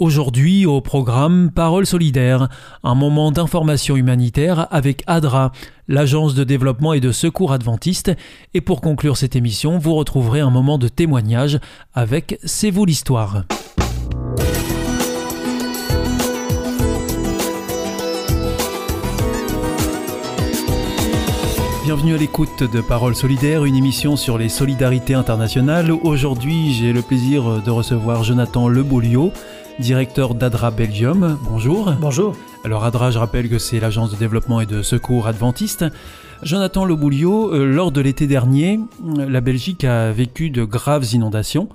Aujourd'hui au programme Parole solidaire, un moment d'information humanitaire avec ADRA, l'agence de développement et de secours adventiste, et pour conclure cette émission, vous retrouverez un moment de témoignage avec C'est vous l'histoire. Bienvenue à l'écoute de Parole solidaire, une émission sur les solidarités internationales. Aujourd'hui, j'ai le plaisir de recevoir Jonathan Lebeaulio, directeur d'ADRA Belgium. Bonjour. Bonjour. Alors ADRA, je rappelle que c'est l'agence de développement et de secours adventiste. Jonathan Lebeaulio, euh, lors de l'été dernier, la Belgique a vécu de graves inondations.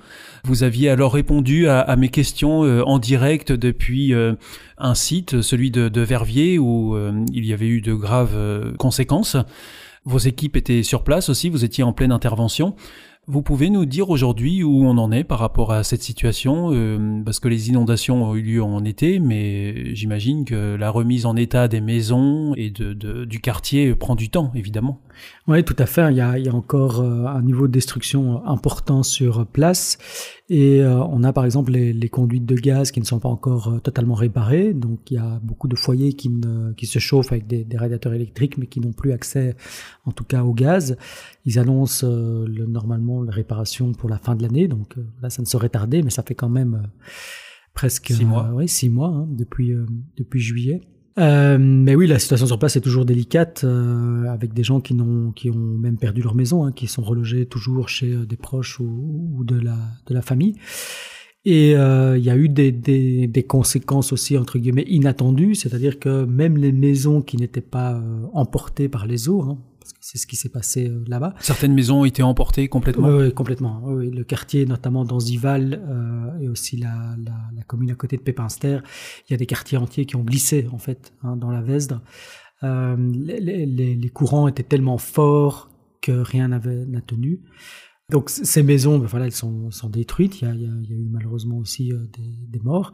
Vous aviez alors répondu à, mes questions euh, en direct depuis euh, un site, celui de, de Verviers, où il y avait eu de graves conséquences. Vos équipes étaient sur place aussi, vous étiez en pleine intervention. Vous pouvez nous dire aujourd'hui où on en est par rapport à cette situation euh, Parce que les inondations ont eu lieu en été, mais j'imagine que la remise en état des maisons et du quartier prend du temps, évidemment. Oui, tout à fait. Il y a, il y a encore euh, un niveau de destruction important sur place. Et euh, on a par exemple les, les, conduites de gaz qui ne sont pas encore totalement réparées. Donc il y a beaucoup de foyers qui, ne, qui se chauffent avec des, des radiateurs électriques, mais qui n'ont plus accès en tout cas au gaz. Ils annoncent le, normalement la réparation pour la fin de l'année. Donc euh, là, ça ne saurait tarder, mais ça fait quand même euh, presque six mois, euh, six mois hein, depuis depuis juillet. Mais oui, la situation sur place est toujours délicate, avec des gens qui, n'ont, qui ont même perdu leur maison, hein, qui sont relogés toujours chez des proches ou, de, la, de la famille. Et il y a eu des, des, des, conséquences aussi, entre guillemets, inattendues, c'est-à-dire que même les maisons qui n'étaient pas emportées par les eaux, hein, c'est ce qui s'est passé euh, là-bas. Certaines maisons ont été emportées complètement. Oui, complètement. Oui, le quartier, notamment dans Zival euh, et aussi la, la, la, commune à côté de Pépinster, il y a des quartiers entiers qui ont glissé en fait hein, dans la Vesdre. Euh, les, les, les, courants étaient tellement forts que rien n'avait n'a tenu. Donc ces maisons, ben voilà, elles sont, sont détruites. Il y, a, il y a, eu malheureusement aussi euh, des, des, morts,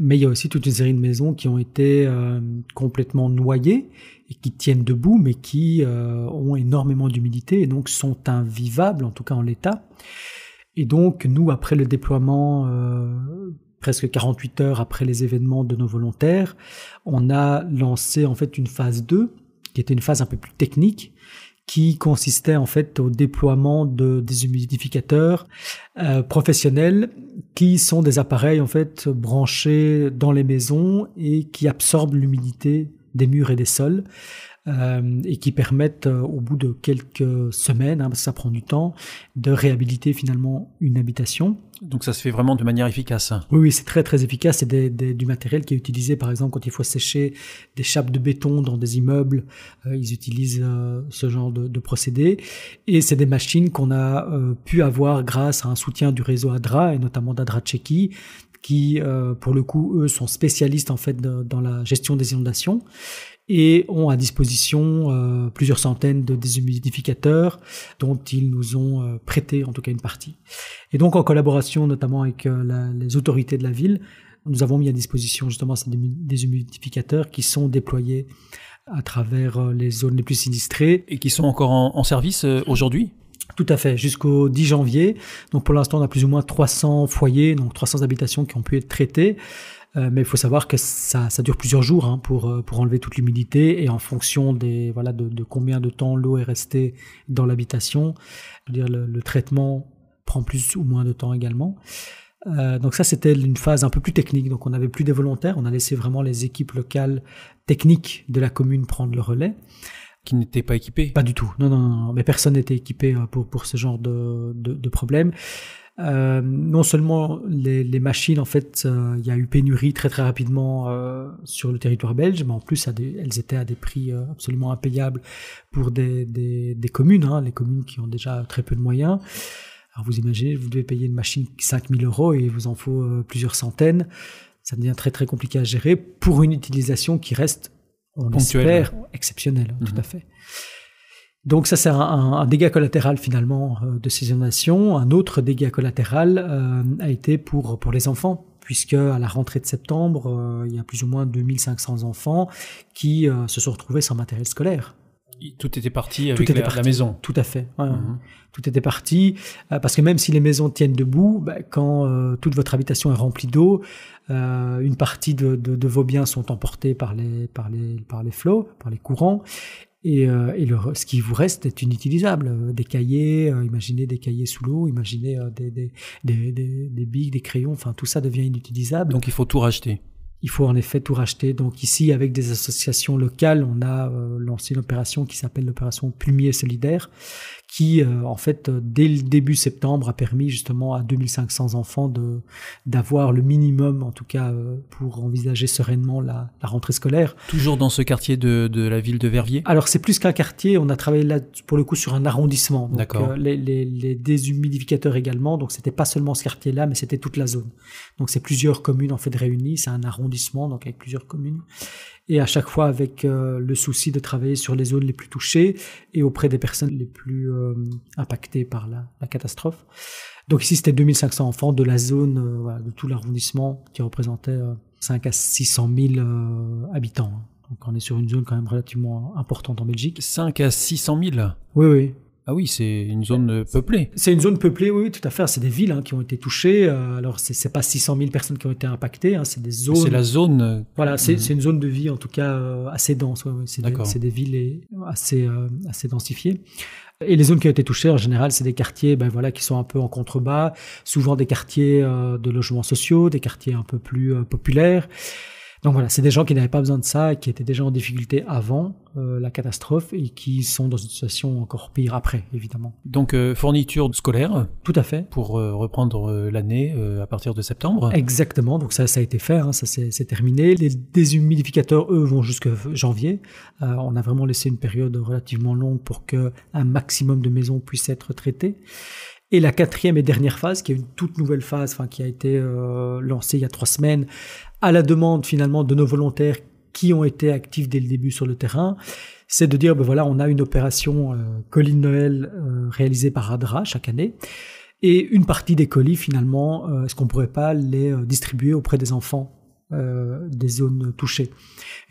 mais il y a aussi toute une série de maisons qui ont été euh, complètement noyées et qui tiennent debout, mais qui euh, ont énormément d'humidité et donc sont invivables, en tout cas en l'état. Et donc, nous, après le déploiement, euh, presque 48 heures après les événements de nos volontaires, on a lancé en fait une phase 2, qui était une phase un peu plus technique, qui consistait en fait au déploiement de des humidificateurs euh, professionnels qui sont des appareils en fait branchés dans les maisons et qui absorbent l'humidité des murs et des sols, euh, et qui permettent euh, au bout de quelques semaines, hein, parce que ça prend du temps, de réhabiliter finalement une habitation. Donc ça se fait vraiment de manière efficace. Oui, oui, c'est très très efficace. C'est des, des, du matériel qui est utilisé, par exemple, quand il faut sécher des chapes de béton dans des immeubles. Euh, ils utilisent euh, ce genre de, de, procédé. Et c'est des machines qu'on a euh, pu avoir grâce à un soutien du réseau ADRA et notamment d'ADRA Tchéquie, qui, pour le coup, eux, sont spécialistes en fait de, dans la gestion des inondations et ont à disposition euh, plusieurs centaines de déshumidificateurs dont ils nous ont euh, prêté en tout cas une partie. Et donc en collaboration notamment avec la, les autorités de la ville, nous avons mis à disposition justement ces déshumidificateurs qui sont déployés à travers les zones les plus sinistrées. Et qui sont encore en, en service aujourd'hui? Tout à fait, jusqu'au 10 janvier. Donc pour l'instant, on a plus ou moins 300 foyers, donc 300 habitations qui ont pu être traitées. Euh, mais il faut savoir que ça, ça dure plusieurs jours hein, pour, euh, pour enlever toute l'humidité et en fonction des voilà de, de combien de temps l'eau est restée dans l'habitation, dire le, le, traitement prend plus ou moins de temps également. Euh, donc ça c'était une phase un peu plus technique. Donc on n'avait plus des volontaires, on a laissé vraiment les équipes locales techniques de la commune prendre le relais qui n'étaient pas équipés Pas du tout. Non, non, non. Mais personne n'était équipé euh, pour, pour ce genre de, de, de problème. Euh, non seulement les, les, machines, en fait, euh, il y a eu pénurie très très rapidement euh, sur le territoire belge, mais en plus, elles étaient à des prix euh, absolument impayables pour des, des, des communes, hein, les communes qui ont déjà très peu de moyens. Alors vous imaginez, vous devez payer une machine 5000 euros et il vous en faut plusieurs centaines. Ça devient très très compliqué à gérer pour une utilisation qui reste, on espère, exceptionnelle, tout mhm. à fait. Donc ça c'est un, un, dégât collatéral finalement euh, de ces inondations. Un autre dégât collatéral euh, a été pour pour les enfants puisque à la rentrée de septembre, euh, il y a plus ou moins 2500 enfants qui se sont retrouvés sans matériel scolaire. Tout était parti avec Tout la, maison. Tout à fait. Mhm. Tout était parti parce que même si les maisons tiennent debout, bah, quand toute votre habitation est remplie d'eau, une partie de, de, de, vos biens sont emportés par les par les par les flots, par les courants, et, euh, et le, ce qui vous reste est inutilisable. Euh, des cahiers, euh, imaginez des cahiers sous l'eau, imaginez des, des, des, des, des billes, des crayons, enfin tout ça devient inutilisable. Donc il faut tout racheter. Il faut en effet tout racheter. Donc ici, avec des associations locales, on a lancé une opération qui s'appelle l'opération Plumier solidaire, qui, euh, en fait, euh, dès le début septembre, a permis justement à 2500 enfants de d'avoir le minimum, en tout cas, euh, pour envisager sereinement la, la, rentrée scolaire. Toujours dans ce quartier de, de la ville de Verviers? Alors, c'est plus qu'un quartier. On a travaillé là, pour le coup, sur un arrondissement. D'accord. les, les, les, déshumidificateurs également. Donc, c'était pas seulement ce quartier-là, mais c'était toute la zone. Donc, c'est plusieurs communes, en fait, réunies. C'est un arrondissement, donc avec plusieurs communes et à chaque fois avec euh, le souci de travailler sur les zones les plus touchées et auprès des personnes les plus euh, impactées par la, la, catastrophe. Donc ici, c'était 2500 enfants de la zone, euh, voilà, de tout l'arrondissement qui représentait 5 à 600 000 habitants. Donc on est sur une zone quand même relativement importante en Belgique. 5 à 600 000 Oui, oui. Ah oui, c'est une zone euh, peuplée. C'est une zone peuplée, oui, tout à fait. C'est des villes hein, qui ont été touchées. Euh, alors, c'est pas 600 000 personnes qui ont été impactées, hein, c'est des zones. C'est la zone. Euh, voilà, c'est une zone de vie en tout cas assez dense. Ouais, ouais. C'est des, des, villes assez assez densifiées. Et les zones qui ont été touchées, en général, c'est des quartiers ben voilà, qui sont un peu en contrebas, souvent des quartiers de logements sociaux, des quartiers un peu plus populaires. Donc voilà, c'est des gens qui n'avaient pas besoin de ça, qui étaient déjà en difficulté avant euh, la catastrophe et qui sont dans une situation encore pire après, évidemment. Donc euh, fourniture scolaire Tout à fait. Pour euh, reprendre euh, l'année euh, à partir de septembre Exactement, donc ça, ça a été fait, hein, ça c'est terminé. Les déshumidificateurs, eux, vont jusqu'à janvier. on a vraiment laissé une période relativement longue pour que un maximum de maisons puissent être traitées. Et la quatrième et dernière phase, qui est une toute nouvelle phase, enfin qui a été euh, lancée il y a trois semaines, à la demande finalement de nos volontaires qui ont été actifs dès le début sur le terrain, c'est de dire ben voilà, on a une opération euh, colis de Noël euh, réalisée par ADRA chaque année. Et une partie des colis, finalement, euh, est-ce qu'on pourrait pas les euh, distribuer auprès des enfants? Euh, des zones touchées.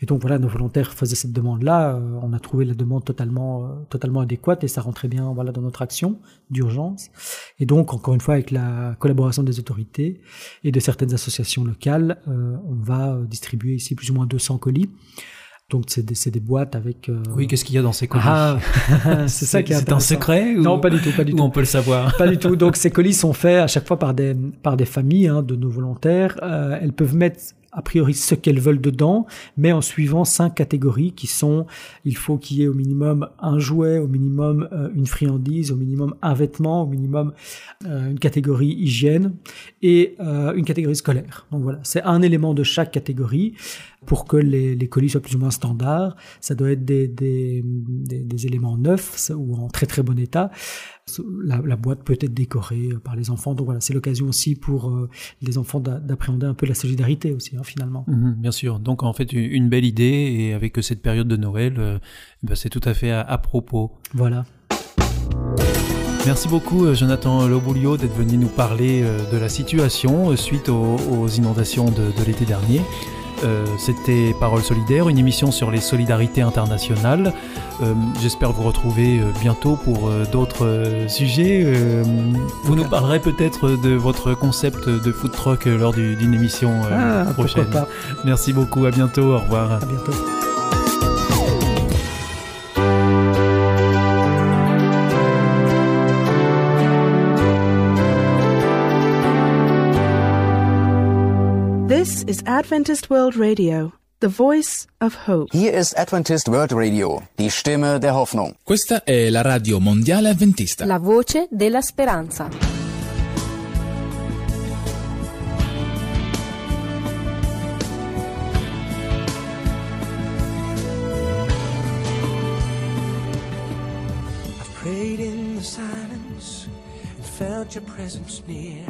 Et donc voilà, nos volontaires faisaient cette demande-là. Euh, on a trouvé la demande totalement, euh, totalement adéquate et ça rentrait bien voilà dans notre action d'urgence. Et donc encore une fois, avec la collaboration des autorités et de certaines associations locales, on va distribuer ici plus ou moins 200 colis. Donc c'est des, des, boîtes avec. Euh... Oui, qu'est-ce qu'il y a dans ces colis ah, C'est ça qui est, est un secret ou... Non, pas du tout, pas du ou tout. on peut le savoir. Pas du tout. Donc ces colis sont faits à chaque fois par des par des familles hein, de nos volontaires. Euh, elles peuvent mettre a priori ce qu'elles veulent dedans, mais en suivant cinq catégories qui sont il faut qu'il y ait au minimum un jouet, au minimum euh, une friandise, au minimum un vêtement, au minimum euh, une catégorie hygiène et euh, une catégorie scolaire. Donc voilà, c'est un élément de chaque catégorie pour que les, colis soient plus ou moins standards. Ça doit être des, des, des, des éléments neufs ou en très très bon état. La, la, boîte peut être décorée par les enfants. Donc voilà, c'est l'occasion aussi pour euh, les enfants d'appréhender un peu la solidarité aussi, hein, finalement. Mmh, bien sûr. Donc en fait, une belle idée et avec cette période de Noël, euh, ben, c'est tout à fait à, à propos. Voilà. Merci beaucoup euh, Jonathan Loboulio d'être venu nous parler de la situation suite aux, aux inondations de, de l'été dernier. Euh, C'était Parole solidaire, une émission sur les solidarités internationales. Euh, J'espère vous retrouver euh, bientôt pour d'autres sujets. vous nous parlerez peut-être de votre concept de food truck lors d'une émission ah, prochaine. Merci beaucoup, à bientôt, au revoir. À bientôt. This is Adventist World Radio, the voice of hope. Here is Adventist World Radio, die Stimme der Hoffnung. Questa è la radio mondiale adventista. La voce della speranza. I've prayed in the silence and felt your presence near.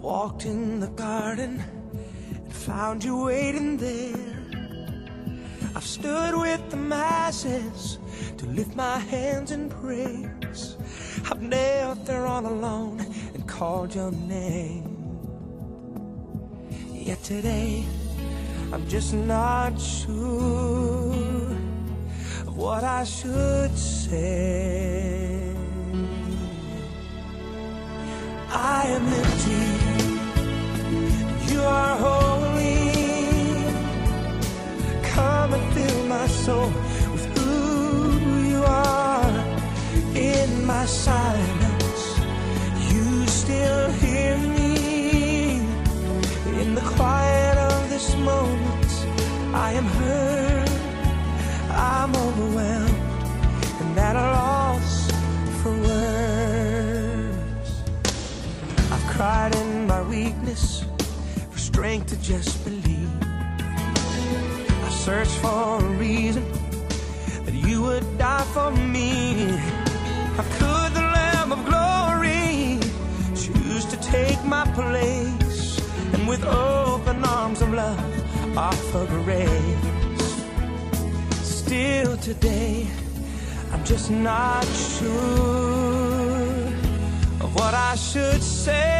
Walked in the garden and found you waiting there. I've stood with the masses to lift my hands in praise. I've knelt there all alone and called your name. Yet today, I'm just not sure of what I should say. I am empty, are holy. Come and fill my soul with who you are. In my silence, you still hear me. In the quiet of this moment, I am hurt, I'm overwhelmed, and at a loss for words. I've cried strength to just believe. I searched for a reason that you would die for me. How could the Lamb of Glory choose to take my place and with open arms of love offer grace? Still today, I'm just not sure of what I should say.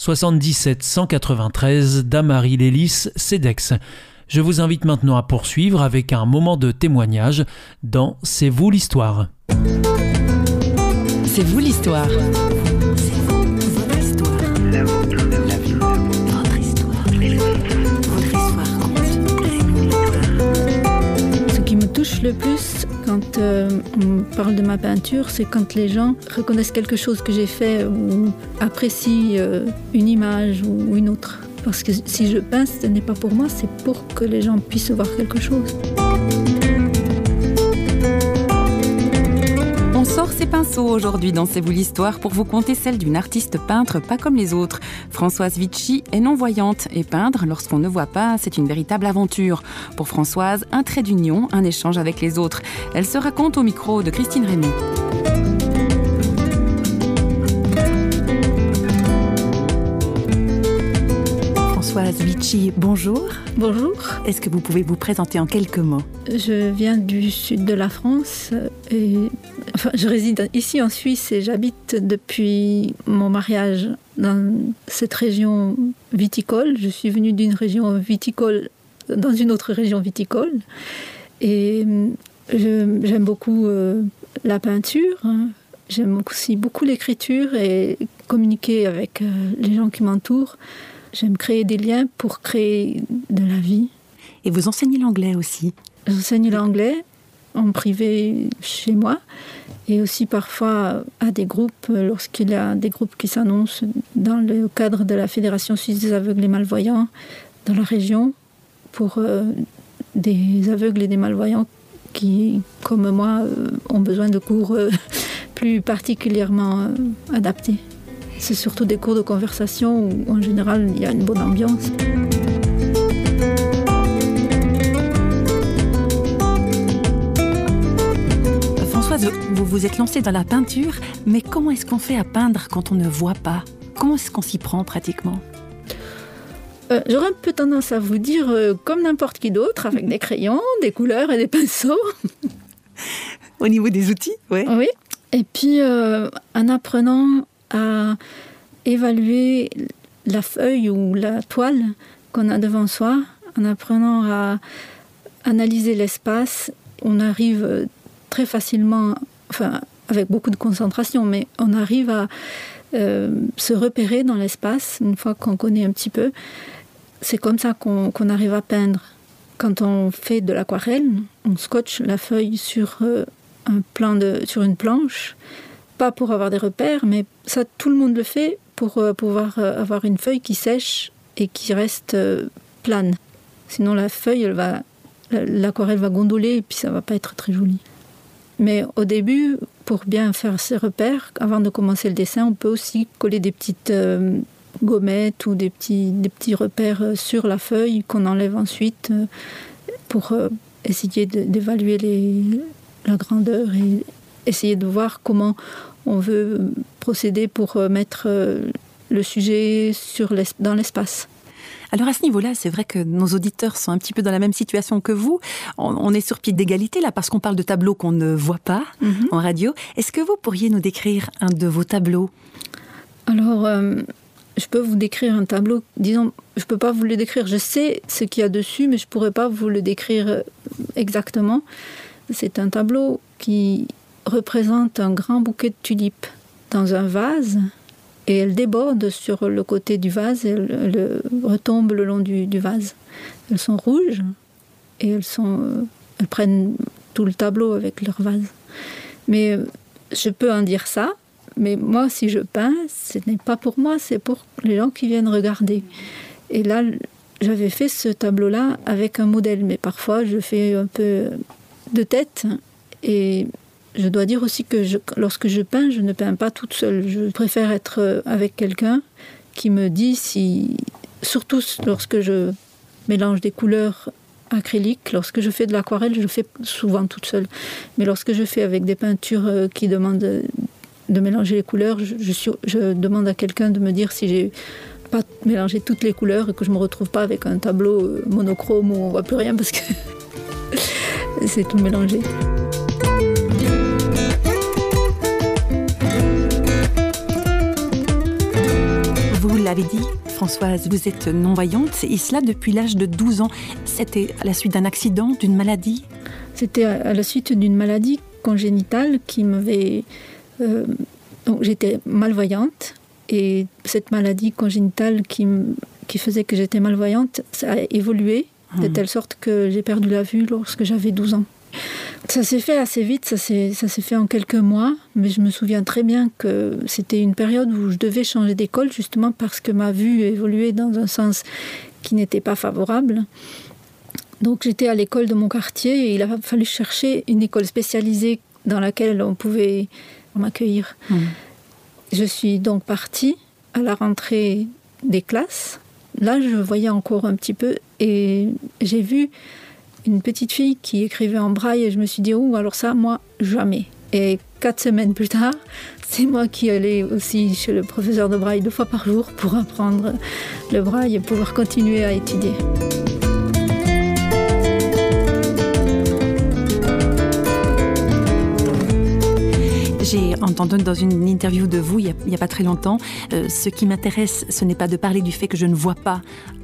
77 193 d'Amari Lélis, CEDEX. Je vous invite maintenant à poursuivre avec un moment de témoignage dans C'est vous l'histoire. C'est vous l'histoire. le plus, quand euh, on parle de ma peinture, c'est quand les gens reconnaissent quelque chose que j'ai fait ou apprécient euh, une image ou une autre. Parce que si je peins, ce n'est pas pour moi, c'est pour que les gens puissent voir quelque chose. Ses pinceaux aujourd'hui dans C'est vous l'histoire pour vous conter celle d'une artiste peintre pas comme les autres. Françoise Vichy est non-voyante et peindre lorsqu'on ne voit pas, c'est une véritable aventure. Pour Françoise, un trait d'union, un échange avec les autres. Elle se raconte au micro de Christine Raymond. Françoise Vichy, bonjour. Bonjour, Est-ce que vous pouvez vous présenter en quelques mots? Je viens du sud de la France et enfin, je réside ici en Suisse et j'habite depuis mon mariage dans cette région viticole. Je suis venue d'une région viticole dans une autre région viticole et j'aime beaucoup euh, la peinture. hein. J'aime aussi beaucoup l'écriture et communiquer avec euh, les gens qui m'entourent. J'aime créer des liens pour créer de la vie. Et vous enseignez l'anglais aussi. J'enseigne l'anglais en privé chez moi et aussi parfois à des groupes lorsqu'il y a des groupes qui s'annoncent dans le cadre de la Fédération suisse des aveugles et malvoyants dans la région pour euh, des aveugles et des malvoyants qui, comme moi, euh, ont besoin de cours euh, plus particulièrement adaptés. C'est surtout des cours de conversation où en général il y a une bonne ambiance. Françoise, vous vous êtes lancée dans la peinture, mais comment est-ce qu'on fait à peindre quand on ne voit pas? Comment est-ce qu'on s'y prend pratiquement? Euh, J'aurais un peu tendance à vous dire, euh, comme n'importe qui d'autre, avec des crayons, des couleurs et des pinceaux. Au niveau des outils ouais. Oui. Et puis, euh, en apprenant à évaluer la feuille ou la toile qu'on a devant soi, en apprenant à analyser l'espace, on arrive très facilement, enfin, avec beaucoup de concentration, mais on arrive à euh, se repérer dans l'espace une fois qu'on connaît un petit peu. C'est comme ça qu'on qu'on arrive à peindre. Quand on fait de l'aquarelle, on scotche la feuille sur euh, un plan de, sur une planche, pas pour avoir des repères, mais ça tout le monde le fait pour euh, pouvoir euh, avoir une feuille qui sèche et qui reste euh, plane. Sinon la feuille, elle va, la- l'aquarelle va gondoler et puis ça va pas être très joli. Mais au début, pour bien faire ses repères, avant de commencer le dessin, on peut aussi coller des petites gommettes ou des petits, des petits repères sur la feuille qu'on enlève ensuite pour essayer d'évaluer la grandeur et essayer de voir comment on veut procéder pour euh, mettre euh, le sujet sur dans l'espace. Alors à ce niveau-là, c'est vrai que nos auditeurs sont un petit peu dans la même situation que vous. On, on est sur pied d'égalité là parce qu'on parle de tableaux qu'on ne voit pas en radio. Est-ce que vous pourriez nous décrire un de vos tableaux? Alors, euh, je peux vous décrire un tableau. Disons, je peux pas vous le décrire. Je sais ce qu'il y a dessus, mais je pourrais pas vous le décrire exactement. C'est un tableau qui représente un grand bouquet de tulipes dans un vase et elle déborde sur le côté du vase et elle, elle retombe le long du, du vase. Elles sont rouges et elles, sont, euh, elles prennent tout le tableau avec leur vase. Mais euh, je peux en dire ça, mais moi, si je peins, ce n'est pas pour moi, c'est pour les gens qui viennent regarder. Et là, j'avais fait ce tableau-là avec un modèle, mais parfois je fais un peu de tête. Et je dois dire aussi que lorsque je peins, je ne peins pas toute seule. Je préfère être euh, avec quelqu'un qui me dit si, surtout lorsque je mélange des couleurs acryliques, lorsque je fais de l'aquarelle, je le fais souvent toute seule. Mais lorsque je fais avec des peintures euh, qui demandent euh, de mélanger les couleurs, je, je demande à quelqu'un de me dire si j'ai pas mélangé toutes les couleurs et que je me retrouve pas avec un tableau monochrome où on voit plus rien parce que c'est tout mélangé. Vous l'avez dit, Françoise, vous êtes non-voyante et cela depuis l'âge de 12 ans. C'était à la suite d'un accident, d'une maladie? C'était à la suite d'une maladie congénitale qui m'avait. euh, j'étais malvoyante et cette maladie congénitale qui, qui faisait que j'étais malvoyante, ça a évolué de Mhm. telle sorte que j'ai perdu la vue lorsque j'avais 12 ans. Ça s'est fait assez vite, ça s'est fait en quelques mois, mais je me souviens très bien que c'était une période où je devais changer d'école justement parce que ma vue évoluait dans un sens qui n'était pas favorable. Donc j'étais à l'école de mon quartier et il a fallu chercher une école spécialisée dans laquelle on pouvait m'accueillir. Mmh. Je suis donc partie à la rentrée des classes. Là, je voyais encore un petit peu et j'ai vu une petite fille qui écrivait en braille et je me suis dit, oh, alors ça, moi, jamais. Et quatre semaines plus tard, c'est moi qui allais aussi chez le professeur de braille deux fois par jour pour apprendre le braille et pouvoir continuer à étudier. J'ai entendu dans une interview de vous, il n'y a, pas très longtemps, euh, ce qui m'intéresse, ce n'est pas de parler du fait que je ne vois pas.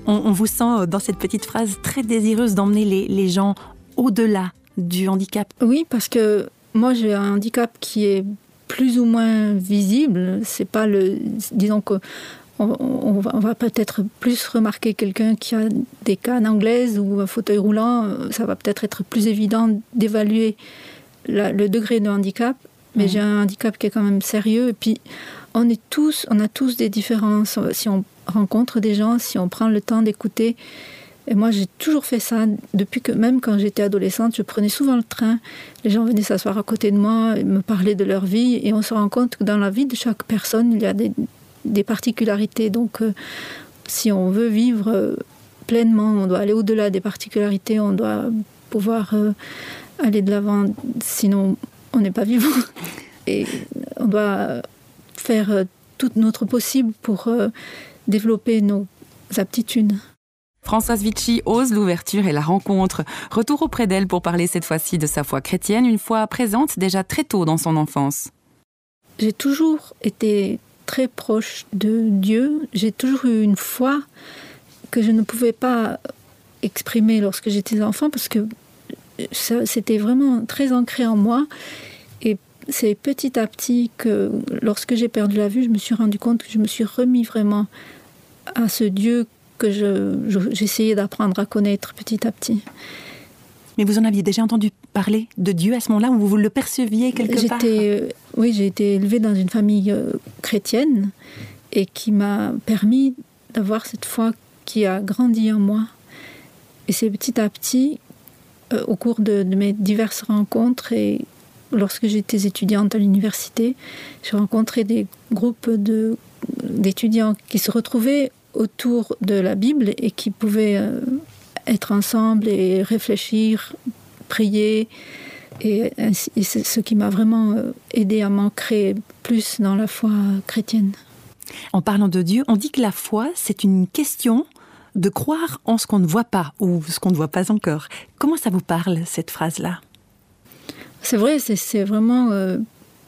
On, vous sent euh, dans cette petite phrase très désireuse d'emmener les, gens au-delà du handicap. Oui, parce que moi j'ai un handicap qui est plus ou moins visible. C'est pas le, disons que on va peut-être plus remarquer quelqu'un qui a des cannes anglaises ou un fauteuil roulant. Ça va peut-être être plus évident d'évaluer le degré de handicap mais mmh. j'ai un handicap qui est quand même sérieux. Et puis, on est tous, on a tous des différences. Si on rencontre des gens, si on prend le temps d'écouter. Et moi, j'ai toujours fait ça depuis que, même quand j'étais adolescente, je prenais souvent le train. Les gens venaient s'asseoir à côté de moi, et me parler de leur vie, et on se rend compte que dans la vie de chaque personne, il y a des, des particularités. Donc, euh, si on veut vivre euh, pleinement, on doit aller au-delà des particularités, on doit pouvoir euh, aller de l'avant. Sinon, on n'est pas vivant. Et on doit faire euh, tout notre possible pour euh, développer nos aptitudes. Françoise Vichy ose l'ouverture et la rencontre. Retour auprès d'elle pour parler cette fois-ci de sa foi chrétienne, une foi présente déjà très tôt dans son enfance. J'ai toujours été très proche de Dieu. J'ai toujours eu une foi que je ne pouvais pas exprimer lorsque j'étais enfant parce que c'était vraiment très ancré en moi. Et c'est petit à petit que lorsque j'ai perdu la vue, je me suis rendu compte que je me suis remis vraiment à ce Dieu que j'essayais je, d'apprendre à connaître petit à petit. Mais vous en aviez déjà entendu parler de Dieu à ce moment-là où vous le perceviez quelque part? Euh, Oui, j'ai été élevée dans une famille euh, chrétienne et qui m'a permis d'avoir cette foi qui a grandi en moi. Et c'est petit à petit euh, au cours de, mes diverses rencontres et lorsque j'étais étudiante à l'université, j'ai rencontré des groupes d'étudiants qui se retrouvaient autour de la Bible et qui pouvaient euh, être ensemble et réfléchir, prier. Et, et c'est ce qui m'a vraiment euh, aidé à m'ancrer plus dans la foi chrétienne. En parlant de Dieu, on dit que la foi, c'est une question de croire en ce qu'on ne voit pas ou ce qu'on ne voit pas encore. Comment ça vous parle, cette phrase-là? C'est vrai, c'est vraiment euh,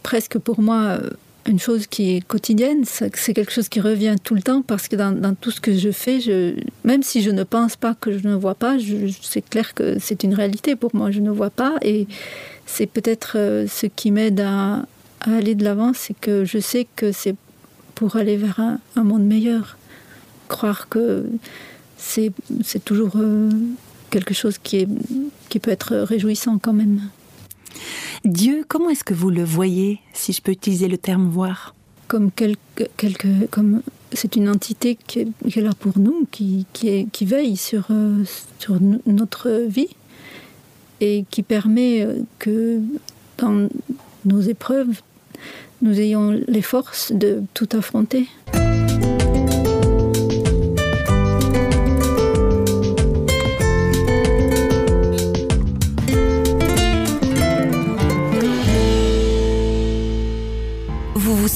presque pour moi euh, une chose qui est quotidienne. C'est quelque chose qui revient tout le temps parce que dans, tout ce que je fais, même si je ne pense pas que je ne vois pas, c'est clair que c'est une réalité pour moi. Je ne vois pas et c'est peut-être euh, ce qui m'aide à, à aller de l'avant, c'est que je sais que c'est pour aller vers un, un monde meilleur. Croire que c'est toujours euh, quelque chose qui, est, qui peut être réjouissant quand même. Dieu, comment est-ce que vous le voyez, si je peux utiliser le terme voir? Comme quelque, quelque comme c'est une entité qui est, qui est, là pour nous, qui, qui, est, qui veille sur, euh, sur notre vie et qui permet euh, que dans nos épreuves, nous ayons les forces de tout affronter.